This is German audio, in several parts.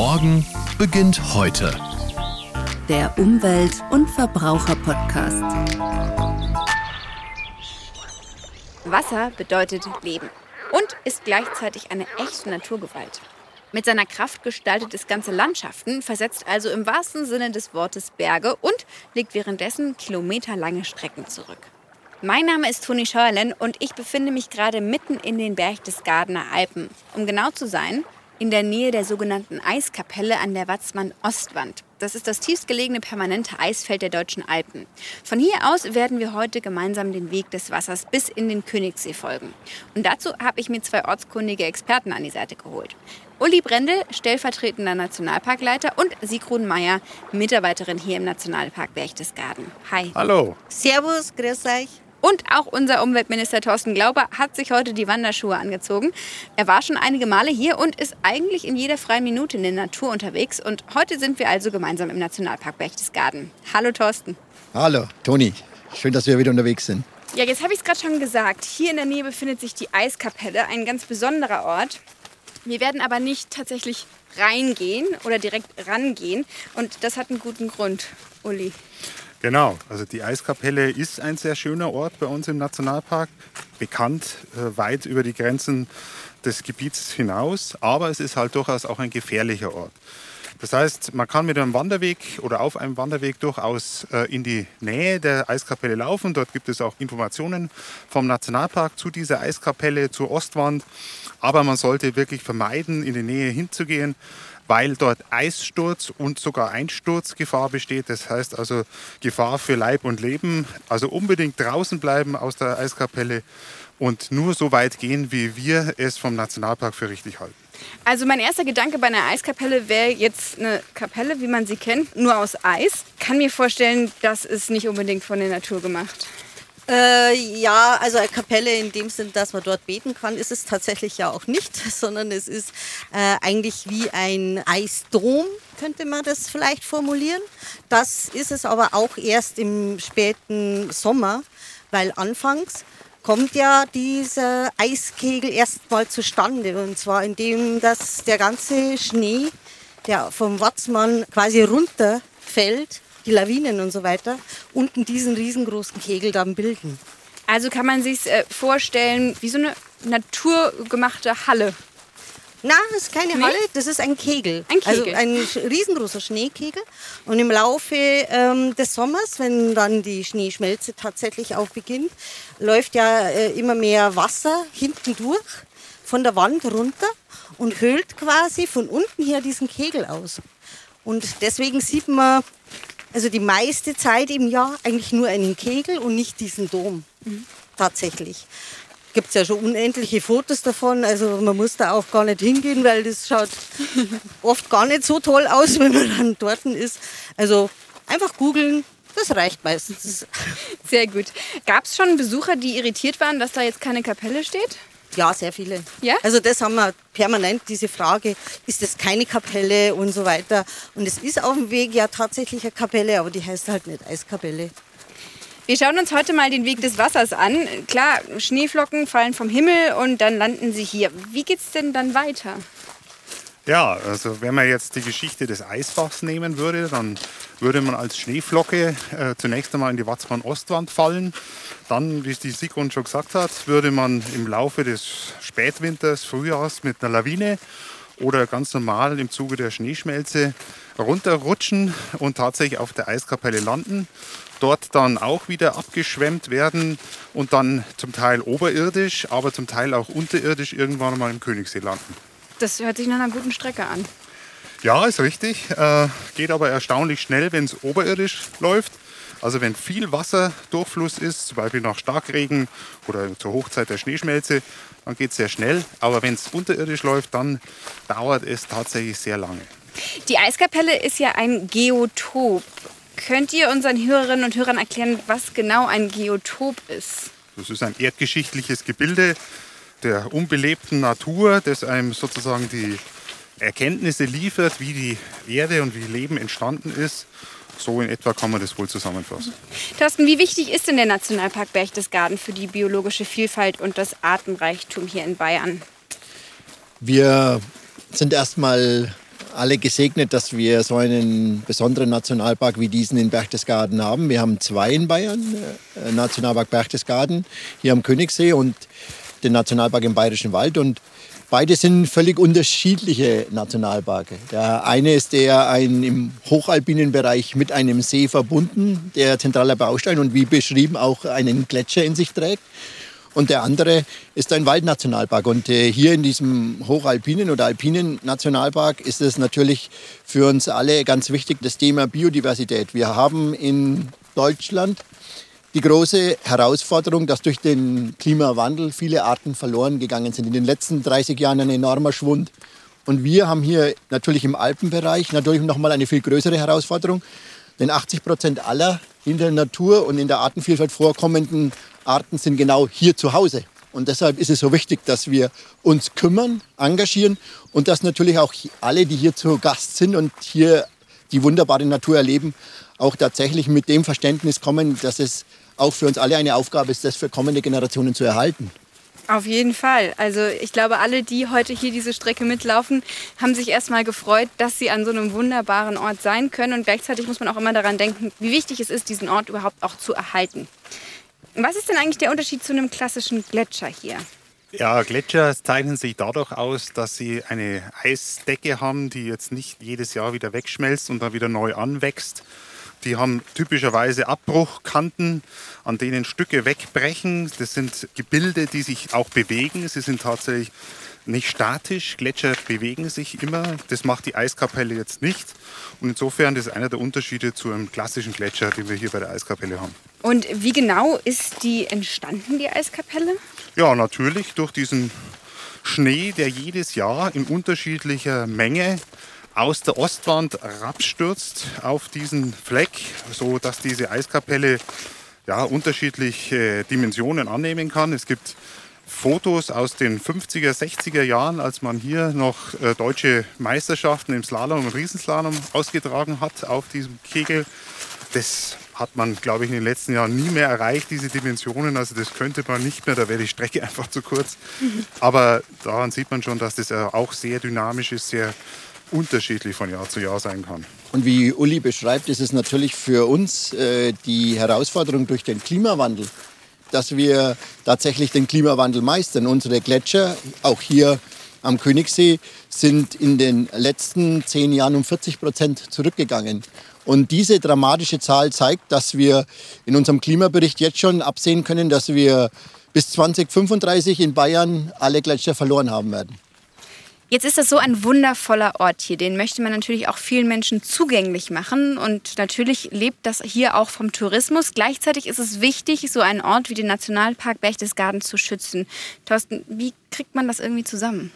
Morgen beginnt heute. Der Umwelt- und Verbraucher-Podcast. Wasser bedeutet Leben und ist gleichzeitig eine echte Naturgewalt. Mit seiner Kraft gestaltet es ganze Landschaften, versetzt also im wahrsten Sinne des Wortes Berge und legt währenddessen kilometerlange Strecken zurück. Mein Name ist Toni Scheuerlen und ich befinde mich gerade mitten in den Berchtesgadener Alpen. Um genau zu sein, in der Nähe der sogenannten Eiskapelle an der Watzmann-Ostwand. Das ist das tiefstgelegene permanente Eisfeld der deutschen Alpen. Von hier aus werden wir heute gemeinsam den Weg des Wassers bis in den Königssee folgen. Und dazu habe ich mir zwei ortskundige Experten an die Seite geholt. Uli Brendel, stellvertretender Nationalparkleiter und Sigrun Meyer, Mitarbeiterin hier im Nationalpark Berchtesgaden. Hi. Hallo. Servus, grüß euch. Und auch unser Umweltminister Thorsten Glauber hat sich heute die Wanderschuhe angezogen. Er war schon einige Male hier und ist eigentlich in jeder freien Minute in der Natur unterwegs. Und heute sind wir also gemeinsam im Nationalpark Berchtesgaden. Hallo Thorsten. Hallo, Toni. Schön, dass wir wieder unterwegs sind. Ja, jetzt habe ich es gerade schon gesagt. Hier in der Nähe befindet sich die Eiskapelle, ein ganz besonderer Ort. Wir werden aber nicht tatsächlich reingehen oder direkt rangehen. Und das hat einen guten Grund, Uli. Genau, also die Eiskapelle ist ein sehr schöner Ort bei uns im Nationalpark, bekannt äh, weit über die Grenzen des Gebiets hinaus, aber es ist halt durchaus auch ein gefährlicher Ort. Das heißt, man kann mit einem Wanderweg oder auf einem Wanderweg durchaus äh, in die Nähe der Eiskapelle laufen. Dort gibt es auch Informationen vom Nationalpark zu dieser Eiskapelle, zur Ostwand. Aber man sollte wirklich vermeiden, in die Nähe hinzugehen, weil dort Eissturz und sogar Einsturzgefahr besteht. Das heißt also Gefahr für Leib und Leben. Also unbedingt draußen bleiben aus der Eiskapelle und nur so weit gehen, wie wir es vom Nationalpark für richtig halten. Also mein erster Gedanke bei einer Eiskapelle wäre jetzt eine Kapelle, wie man sie kennt, nur aus Eis. Kann mir vorstellen, das ist nicht unbedingt von der Natur gemacht. Äh, ja, also eine Kapelle in dem Sinn, dass man dort beten kann, ist es tatsächlich ja auch nicht, sondern es ist äh, eigentlich wie ein Eisdom, könnte man das vielleicht formulieren. Das ist es aber auch erst im späten Sommer, weil anfangs kommt ja dieser Eiskegel erst mal zustande. Und zwar indem dass der ganze Schnee, der vom Watzmann quasi runterfällt, die Lawinen und so weiter, unten diesen riesengroßen Kegel dann bilden. Also kann man sich äh, vorstellen wie so eine naturgemachte Halle. Na, das ist keine Nee? Halle, das ist ein Kegel. Ein Kegel. Also ein riesengroßer Schneekegel. Und im Laufe ähm, des Sommers, wenn dann die Schneeschmelze tatsächlich auch beginnt, läuft ja äh, immer mehr Wasser hinten durch von der Wand runter und höhlt quasi von unten her diesen Kegel aus. Und deswegen sieht man also die meiste Zeit im Jahr eigentlich nur einen Kegel und nicht diesen Dom. Tatsächlich. Gibt es ja schon unendliche Fotos davon. Also man muss da auch gar nicht hingehen, weil das schaut oft gar nicht so toll aus, wenn man dann dort ist. Also einfach googeln, das reicht meistens. Sehr gut. Gab es schon Besucher, die irritiert waren, dass da jetzt keine Kapelle steht? Ja, sehr viele. Ja? Also das haben wir permanent, diese Frage, ist das keine Kapelle und so weiter. Und es ist auf dem Weg ja tatsächlich eine Kapelle, aber die heißt halt nicht Eiskapelle. Wir schauen uns heute mal den Weg des Wassers an. Klar, Schneeflocken fallen vom Himmel und dann landen sie hier. Wie geht's denn dann weiter? Ja, also wenn man jetzt die Geschichte des Eisbachs nehmen würde, dann würde man als Schneeflocke äh, zunächst einmal in die Watzmann-Ostwand fallen. Dann, wie es die Sigrun schon gesagt hat, würde man im Laufe des Spätwinters, Frühjahrs mit einer Lawine oder ganz normal im Zuge der Schneeschmelze runterrutschen und tatsächlich auf der Eiskapelle landen. Dort dann auch wieder abgeschwemmt werden und dann zum Teil oberirdisch, aber zum Teil auch unterirdisch irgendwann mal im Königssee landen. Das hört sich nach einer guten Strecke an. Ja, ist richtig. Äh, geht aber erstaunlich schnell, wenn es oberirdisch läuft. Also wenn viel Wasserdurchfluss ist, zum Beispiel nach Starkregen oder zur Hochzeit der Schneeschmelze, dann geht es sehr schnell. Aber wenn es unterirdisch läuft, dann dauert es tatsächlich sehr lange. Die Eiskapelle ist ja ein Geotop. Könnt ihr unseren Hörerinnen und Hörern erklären, was genau ein Geotop ist? Das ist ein erdgeschichtliches Gebilde der unbelebten Natur, das einem sozusagen die Erkenntnisse liefert, wie die Erde und wie Leben entstanden ist. So in etwa kann man das wohl zusammenfassen. Thorsten, wie wichtig ist denn der Nationalpark Berchtesgaden für die biologische Vielfalt und das Artenreichtum hier in Bayern? Wir sind erstmal alle gesegnet, dass wir so einen besonderen Nationalpark wie diesen in Berchtesgaden haben. Wir haben zwei in Bayern, äh, Nationalpark Berchtesgaden hier am Königssee und den Nationalpark im Bayerischen Wald. Und beide sind völlig unterschiedliche Nationalparke. Der eine ist der ein im hochalpinen Bereich mit einem See verbunden, der zentraler Baustein und wie beschrieben auch einen Gletscher in sich trägt. Und der andere ist ein Waldnationalpark. Und äh, hier in diesem hochalpinen oder alpinen Nationalpark ist es natürlich für uns alle ganz wichtig, das Thema Biodiversität. Wir haben in Deutschland die große Herausforderung, dass durch den Klimawandel viele Arten verloren gegangen sind. In den letzten 30 Jahren ein enormer Schwund. Und wir haben hier natürlich im Alpenbereich natürlich noch mal eine viel größere Herausforderung. Denn 80 Prozent aller in der Natur und in der Artenvielfalt vorkommenden Arten sind genau hier zu Hause. Und deshalb ist es so wichtig, dass wir uns kümmern, engagieren und dass natürlich auch alle, die hier zu Gast sind und hier die wunderbare Natur erleben, auch tatsächlich mit dem Verständnis kommen, dass es auch für uns alle eine Aufgabe ist, das für kommende Generationen zu erhalten. Auf jeden Fall. Also ich glaube, alle, die heute hier diese Strecke mitlaufen, haben sich erstmal gefreut, dass sie an so einem wunderbaren Ort sein können. Und gleichzeitig muss man auch immer daran denken, wie wichtig es ist, diesen Ort überhaupt auch zu erhalten. Was ist denn eigentlich der Unterschied zu einem klassischen Gletscher hier? Ja, Gletscher zeichnen sich dadurch aus, dass sie eine Eisdecke haben, die jetzt nicht jedes Jahr wieder wegschmelzt und dann wieder neu anwächst. Die haben typischerweise Abbruchkanten, an denen Stücke wegbrechen. Das sind Gebilde, die sich auch bewegen. Sie sind tatsächlich nicht statisch. Gletscher bewegen sich immer. Das macht die Eiskapelle jetzt nicht. Und insofern ist einer der Unterschiede zu einem klassischen Gletscher, den wir hier bei der Eiskapelle haben. Und wie genau ist die entstanden, die Eiskapelle? Ja, natürlich durch diesen Schnee, der jedes Jahr in unterschiedlicher Menge aus der Ostwand abstürzt auf diesen Fleck, so dass diese Eiskapelle ja, unterschiedliche Dimensionen annehmen kann. Es gibt Fotos aus den 50er, 60er Jahren, als man hier noch äh, deutsche Meisterschaften im Slalom und Riesenslalom ausgetragen hat auf diesem Kegel. Das hat man, glaube ich, in den letzten Jahren nie mehr erreicht, diese Dimensionen. Also das könnte man nicht mehr, da wäre die Strecke einfach zu kurz. Aber daran sieht man schon, dass das auch sehr dynamisch ist, sehr unterschiedlich von Jahr zu Jahr sein kann. Und wie Uli beschreibt, ist es natürlich für uns äh, die Herausforderung durch den Klimawandel, dass wir tatsächlich den Klimawandel meistern. Unsere Gletscher, auch hier am Königssee, sind in den letzten zehn Jahren um 40 Prozent zurückgegangen. Und diese dramatische Zahl zeigt, dass wir in unserem Klimabericht jetzt schon absehen können, dass wir bis 2035 in Bayern alle Gletscher verloren haben werden. Jetzt ist das so ein wundervoller Ort hier. Den möchte man natürlich auch vielen Menschen zugänglich machen. Und natürlich lebt das hier auch vom Tourismus. Gleichzeitig ist es wichtig, so einen Ort wie den Nationalpark Berchtesgaden zu schützen. Thorsten, wie kriegt man das irgendwie zusammen?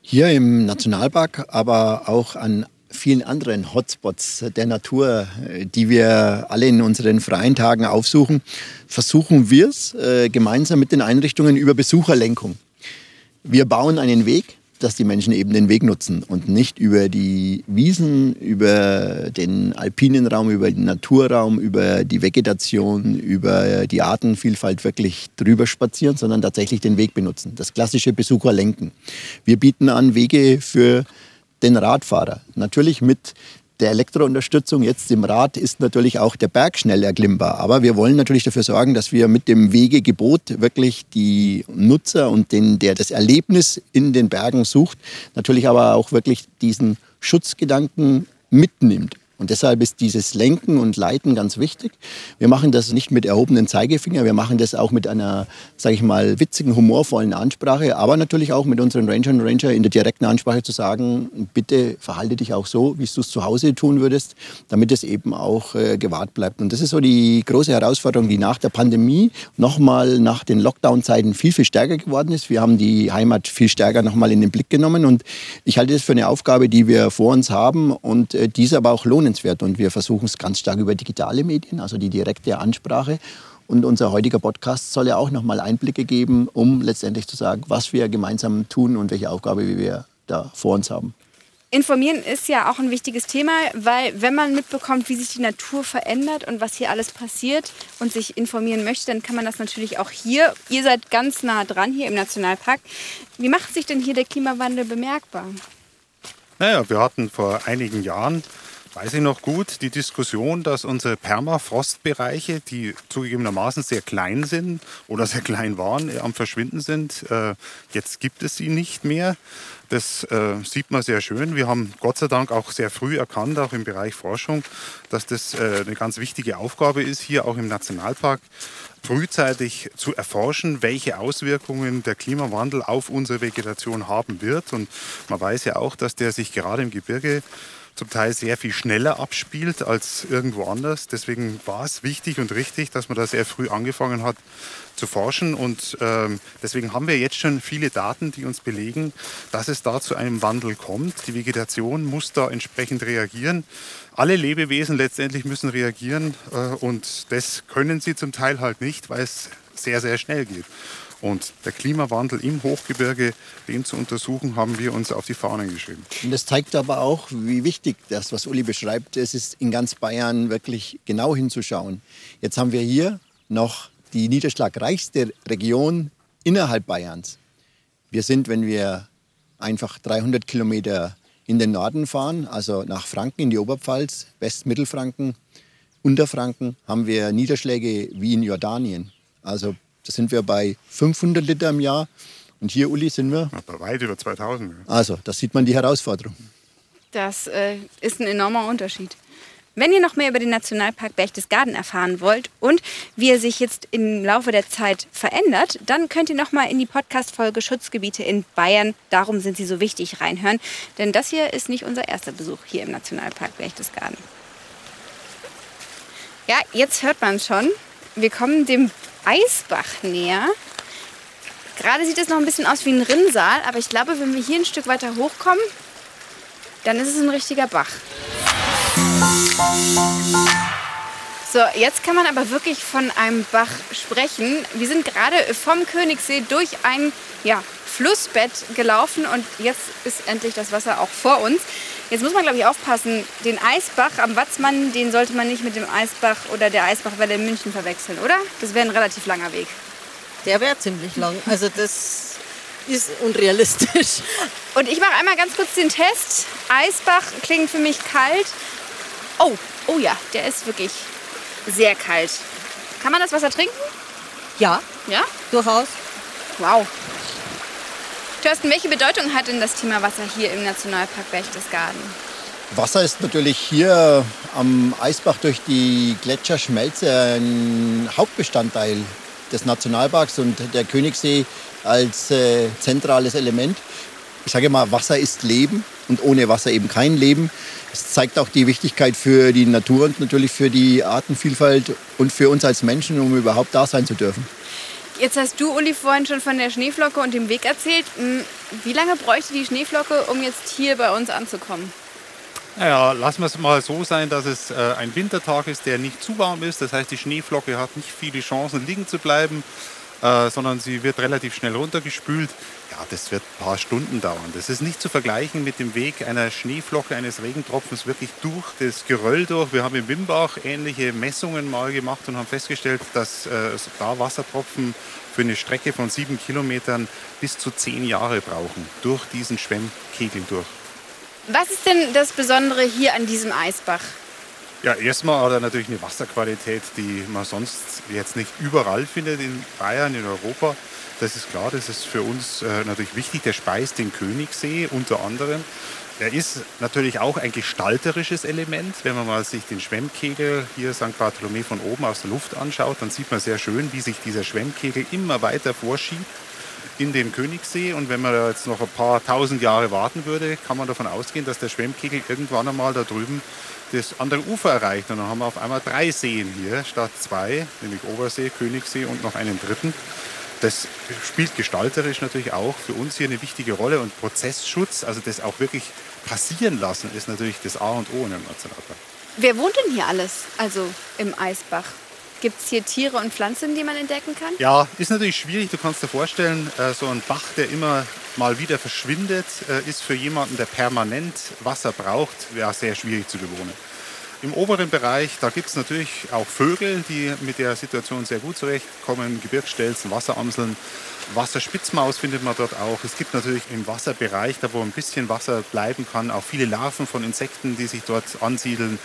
Hier im Nationalpark, aber auch an vielen anderen Hotspots der Natur, die wir alle in unseren freien Tagen aufsuchen, versuchen wir es äh, gemeinsam mit den Einrichtungen über Besucherlenkung. Wir bauen einen Weg, dass die Menschen eben den Weg nutzen und nicht über die Wiesen, über den alpinen Raum, über den Naturraum, über die Vegetation, über die Artenvielfalt wirklich drüber spazieren, sondern tatsächlich den Weg benutzen. Das klassische Besucherlenken. Wir bieten an Wege für den Radfahrer. Natürlich mit der Elektrounterstützung jetzt im Rad ist natürlich auch der Berg schnell erklimmbar. Aber wir wollen natürlich dafür sorgen, dass wir mit dem Wegegebot wirklich die Nutzer und den, der das Erlebnis in den Bergen sucht, natürlich aber auch wirklich diesen Schutzgedanken mitnimmt. Und deshalb ist dieses Lenken und Leiten ganz wichtig. Wir machen das nicht mit erhobenen Zeigefinger, wir machen das auch mit einer, sage ich mal, witzigen, humorvollen Ansprache, aber natürlich auch mit unseren Rangern und Ranger in der direkten Ansprache zu sagen, bitte verhalte dich auch so, wie du es zu Hause tun würdest, damit es eben auch äh, gewahrt bleibt. Und das ist so die große Herausforderung, die nach der Pandemie nochmal nach den Lockdown-Zeiten viel, viel stärker geworden ist. Wir haben die Heimat viel stärker nochmal in den Blick genommen und ich halte das für eine Aufgabe, die wir vor uns haben und äh, diese aber auch lohnt lohnenswert. Und wir versuchen es ganz stark über digitale Medien, also die direkte Ansprache. Und unser heutiger Podcast soll ja auch nochmal Einblicke geben, um letztendlich zu sagen, was wir gemeinsam tun und welche Aufgabe wir da vor uns haben. Informieren ist ja auch ein wichtiges Thema, weil wenn man mitbekommt, wie sich die Natur verändert und was hier alles passiert und sich informieren möchte, dann kann man das natürlich auch hier. Ihr seid ganz nah dran hier im Nationalpark. Wie macht sich denn hier der Klimawandel bemerkbar? Naja, wir hatten vor einigen Jahren weiß ich noch gut, die Diskussion, dass unsere Permafrostbereiche, die zugegebenermaßen sehr klein sind oder sehr klein waren, am Verschwinden sind. Äh, jetzt gibt es sie nicht mehr. Das äh, sieht man sehr schön. Wir haben Gott sei Dank auch sehr früh erkannt, auch im Bereich Forschung, dass das äh, eine ganz wichtige Aufgabe ist, hier auch im Nationalpark frühzeitig zu erforschen, welche Auswirkungen der Klimawandel auf unsere Vegetation haben wird. Und man weiß ja auch, dass der sich gerade im Gebirge zum Teil sehr viel schneller abspielt als irgendwo anders. Deswegen war es wichtig und richtig, dass man da sehr früh angefangen hat zu forschen. Und ähm, deswegen haben wir jetzt schon viele Daten, die uns belegen, dass es da zu einem Wandel kommt. Die Vegetation muss da entsprechend reagieren. Alle Lebewesen letztendlich müssen reagieren äh, und das können sie zum Teil halt nicht, weil es sehr, sehr schnell geht. Und der Klimawandel im Hochgebirge, den zu untersuchen, haben wir uns auf die Fahnen geschrieben. Und das zeigt aber auch, wie wichtig das, was Uli beschreibt, es ist in ganz Bayern wirklich genau hinzuschauen. Jetzt haben wir hier noch die niederschlagreichste Region innerhalb Bayerns. Wir sind, wenn wir einfach 300 Kilometer in den Norden fahren, also nach Franken in die Oberpfalz, Westmittelfranken, Unterfranken, haben wir Niederschläge wie in Jordanien. Also da sind wir bei 500 Liter im Jahr. Und hier, Uli, sind wir? bei weit über 2000. Ja. Also, da sieht man die Herausforderung. Das äh, ist ein enormer Unterschied. Wenn ihr noch mehr über den Nationalpark Berchtesgaden erfahren wollt und wie er sich jetzt im Laufe der Zeit verändert, dann könnt ihr noch mal in die Podcast-Folge Schutzgebiete in Bayern, darum sind sie so wichtig, reinhören. Denn das hier ist nicht unser erster Besuch hier im Nationalpark Berchtesgaden. Ja, jetzt hört man schon, wir kommen dem Eisbach näher. Gerade sieht es noch ein bisschen aus wie ein Rinnsal, aber ich glaube, wenn wir hier ein Stück weiter hochkommen, dann ist es ein richtiger Bach. So, jetzt kann man aber wirklich von einem Bach sprechen. Wir sind gerade vom Königssee durch ein ja, Flussbett gelaufen und jetzt ist endlich das Wasser auch vor uns. Jetzt muss man, glaube ich, aufpassen. Den Eisbach am Watzmann, den sollte man nicht mit dem Eisbach oder der Eisbachwelle in München verwechseln, oder? Das wäre ein relativ langer Weg. Der wäre ziemlich lang. Also das ist unrealistisch. Und ich mache einmal ganz kurz den Test. Eisbach klingt für mich kalt. Oh, oh ja, der ist wirklich sehr kalt. Kann man das Wasser trinken? Ja. Ja? Durchaus. Wow. Thorsten, welche Bedeutung hat denn das Thema Wasser hier im Nationalpark Berchtesgaden? Wasser ist natürlich hier am Eisbach durch die Gletscherschmelze ein Hauptbestandteil des Nationalparks und der Königssee als äh, zentrales Element. Ich sage mal, Wasser ist Leben und ohne Wasser eben kein Leben. Es zeigt auch die Wichtigkeit für die Natur und natürlich für die Artenvielfalt und für uns als Menschen, um überhaupt da sein zu dürfen. Jetzt hast du, Uli, vorhin schon von der Schneeflocke und dem Weg erzählt. Hm, wie lange bräuchte die Schneeflocke, um jetzt hier bei uns anzukommen? Naja, lassen wir es mal so sein, dass es äh, ein Wintertag ist, der nicht zu warm ist. Das heißt, die Schneeflocke hat nicht viele Chancen, liegen zu bleiben, äh, sondern sie wird relativ schnell runtergespült. Ja, das wird ein paar Stunden dauern. Das ist nicht zu vergleichen mit dem Weg einer Schneeflocke, eines Regentropfens wirklich durch das Geröll durch. Wir haben im Wimbach ähnliche Messungen mal gemacht und haben festgestellt, dass äh, da Wassertropfen für eine Strecke von sieben Kilometern bis zu zehn Jahre brauchen, durch diesen Schwemmkegel durch. Was ist denn das Besondere hier an diesem Eisbach? Ja, erstmal hat er natürlich eine Wasserqualität, die man sonst jetzt nicht überall findet in Bayern, in Europa. Das ist klar, das ist für uns äh, natürlich wichtig. Der speist den Königssee unter anderem. Er ist natürlich auch ein gestalterisches Element. Wenn man mal sich den Schwemmkegel hier St. Bartholomä von oben aus der Luft anschaut, dann sieht man sehr schön, wie sich dieser Schwemmkegel immer weiter vorschiebt in den Königssee. Und wenn man jetzt noch ein paar tausend Jahre warten würde, kann man davon ausgehen, dass der Schwemmkegel irgendwann einmal da drüben das andere Ufer erreicht. Und dann haben wir auf einmal drei Seen hier statt zwei, nämlich Obersee, Königssee und noch einen dritten das spielt gestalterisch natürlich auch für uns hier eine wichtige Rolle und Prozessschutz, also das auch wirklich passieren lassen, ist natürlich das A und O in einem Nationalpark. Wer wohnt denn hier alles, also im Eisbach? Gibt es hier Tiere und Pflanzen, die man entdecken kann? Ja, ist natürlich schwierig. Du kannst dir vorstellen, äh, so ein Bach, der immer mal wieder verschwindet, äh, ist für jemanden, der permanent Wasser braucht, ja, sehr schwierig zu bewohnen. Im oberen Bereich, da gibt es natürlich auch Vögel, die mit der Situation sehr gut zurechtkommen. Gebirgsstelzen, Wasseramseln, Wasserspitzmaus findet man dort auch. Es gibt natürlich im Wasserbereich, da wo ein bisschen Wasser bleiben kann, auch viele Larven von Insekten, die sich dort ansiedeln.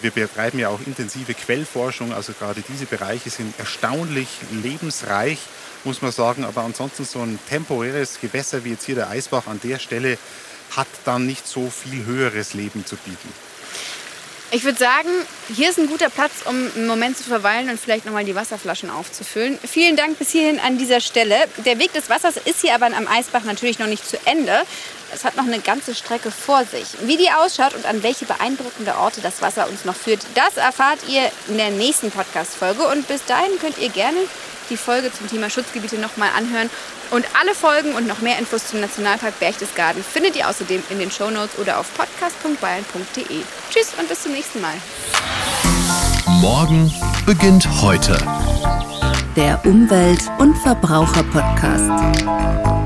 Wir betreiben ja auch intensive Quellforschung, also gerade diese Bereiche sind erstaunlich lebensreich, muss man sagen. Aber ansonsten so ein temporäres Gewässer wie jetzt hier der Eisbach an der Stelle hat dann nicht so viel höheres Leben zu bieten. Ich würde sagen, hier ist ein guter Platz, um einen Moment zu verweilen und vielleicht nochmal die Wasserflaschen aufzufüllen. Vielen Dank bis hierhin an dieser Stelle. Der Weg des Wassers ist hier aber am Eisbach natürlich noch nicht zu Ende. Es hat noch eine ganze Strecke vor sich. Wie die ausschaut und an welche beeindruckende Orte das Wasser uns noch führt, das erfahrt ihr in der nächsten Podcast-Folge. Und bis dahin könnt ihr gerne die Folge zum Thema Schutzgebiete nochmal anhören. Und alle Folgen und noch mehr Infos zum Nationalpark Berchtesgaden findet ihr außerdem in den Shownotes oder auf podcast.bayern.de. Tschüss und bis zum nächsten Mal. Morgen beginnt heute. Der Umwelt- und Verbraucher-Podcast.